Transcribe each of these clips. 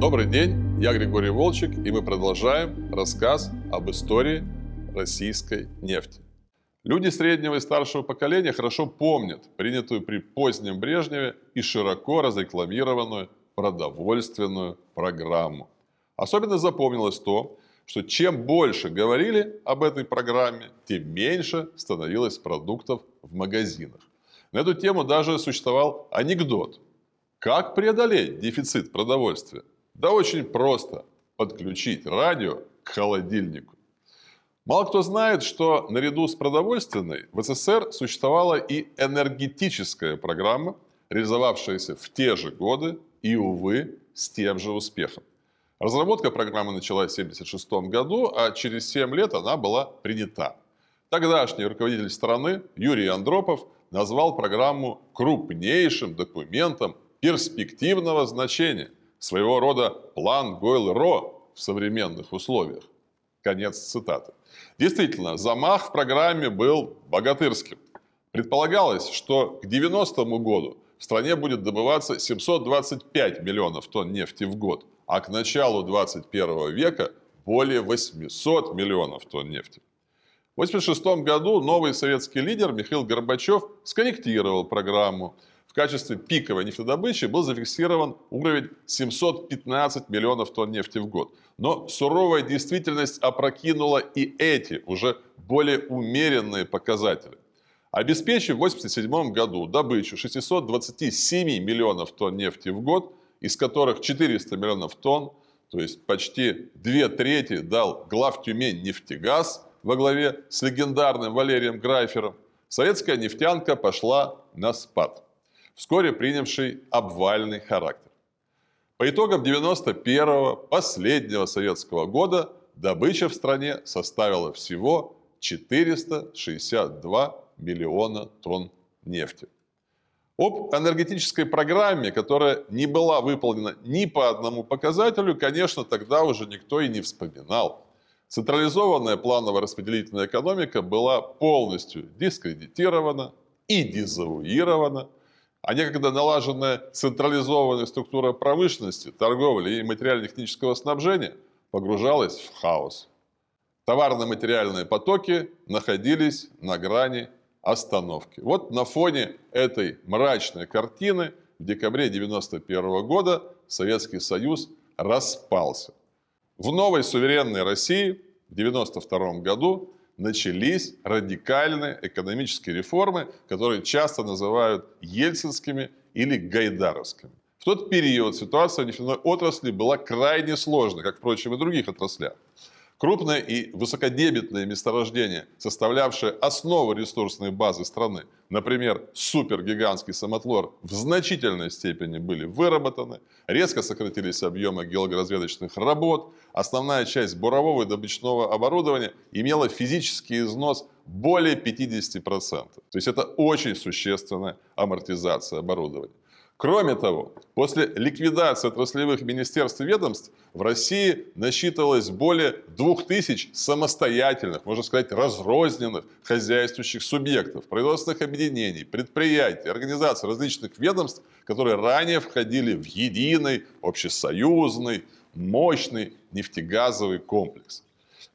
Добрый день, я Григорий Волчек, и мы продолжаем рассказ об истории российской нефти. Люди среднего и старшего поколения хорошо помнят принятую при позднем Брежневе и широко разрекламированную продовольственную программу. Особенно запомнилось то, что чем больше говорили об этой программе, тем меньше становилось продуктов в магазинах. На эту тему даже существовал анекдот. Как преодолеть дефицит продовольствия? Да очень просто. Подключить радио к холодильнику. Мало кто знает, что наряду с продовольственной в СССР существовала и энергетическая программа, реализовавшаяся в те же годы и, увы, с тем же успехом. Разработка программы началась в 1976 году, а через 7 лет она была принята. Тогдашний руководитель страны Юрий Андропов назвал программу крупнейшим документом перспективного значения, своего рода план Гойл-Ро в современных условиях. Конец цитаты. Действительно, замах в программе был богатырским. Предполагалось, что к 90 году в стране будет добываться 725 миллионов тонн нефти в год, а к началу 21 века более 800 миллионов тонн нефти. В 1986 году новый советский лидер Михаил Горбачев скорректировал программу. В качестве пиковой нефтедобычи был зафиксирован уровень 715 миллионов тонн нефти в год. Но суровая действительность опрокинула и эти уже более умеренные показатели. Обеспечив в 1987 году добычу 627 миллионов тонн нефти в год, из которых 400 миллионов тонн, то есть почти две трети дал глав Тюмень нефтегаз во главе с легендарным Валерием Грайфером, советская нефтянка пошла на спад, вскоре принявший обвальный характер. По итогам 91-го, последнего советского года, добыча в стране составила всего 462 миллиона тонн нефти. Об энергетической программе, которая не была выполнена ни по одному показателю, конечно, тогда уже никто и не вспоминал. Централизованная планово-распределительная экономика была полностью дискредитирована и дезавуирована, а некогда налаженная централизованная структура промышленности, торговли и материально-технического снабжения погружалась в хаос. Товарно-материальные потоки находились на грани остановки. Вот на фоне этой мрачной картины в декабре 1991 года Советский Союз распался. В новой суверенной России в 1992 году начались радикальные экономические реформы, которые часто называют ельцинскими или гайдаровскими. В тот период ситуация в нефтяной отрасли была крайне сложной, как, впрочем, и в других отраслях. Крупные и высокодебетные месторождения, составлявшие основу ресурсной базы страны, например, супергигантский самотлор, в значительной степени были выработаны, резко сократились объемы геологоразведочных работ, основная часть бурового и добычного оборудования имела физический износ более 50%. То есть это очень существенная амортизация оборудования. Кроме того, после ликвидации отраслевых министерств и ведомств в России насчитывалось более 2000 самостоятельных, можно сказать, разрозненных хозяйствующих субъектов, производственных объединений, предприятий, организаций различных ведомств, которые ранее входили в единый, общесоюзный, мощный нефтегазовый комплекс.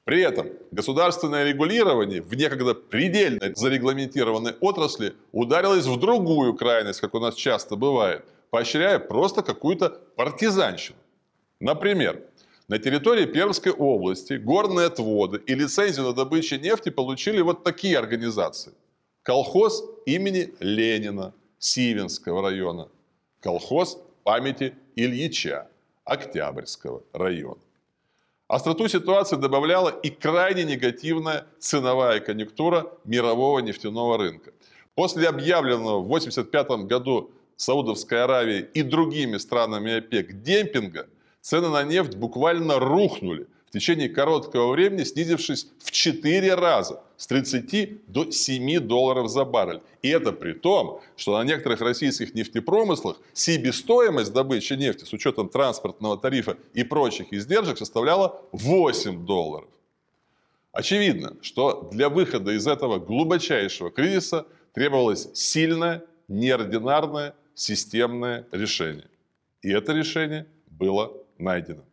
При этом государственное регулирование в некогда предельно зарегламентированной отрасли ударилось в другую крайность, как у нас часто бывает, поощряя просто какую-то партизанщину. Например, на территории Пермской области горные отводы и лицензию на добычу нефти получили вот такие организации. Колхоз имени Ленина Сивинского района. Колхоз памяти Ильича Октябрьского района. Остроту ситуации добавляла и крайне негативная ценовая конъюнктура мирового нефтяного рынка. После объявленного в 1985 году Саудовской Аравией и другими странами ОПЕК демпинга, цены на нефть буквально рухнули течение короткого времени снизившись в 4 раза с 30 до 7 долларов за баррель. И это при том, что на некоторых российских нефтепромыслах себестоимость добычи нефти с учетом транспортного тарифа и прочих издержек составляла 8 долларов. Очевидно, что для выхода из этого глубочайшего кризиса требовалось сильное, неординарное, системное решение. И это решение было найдено.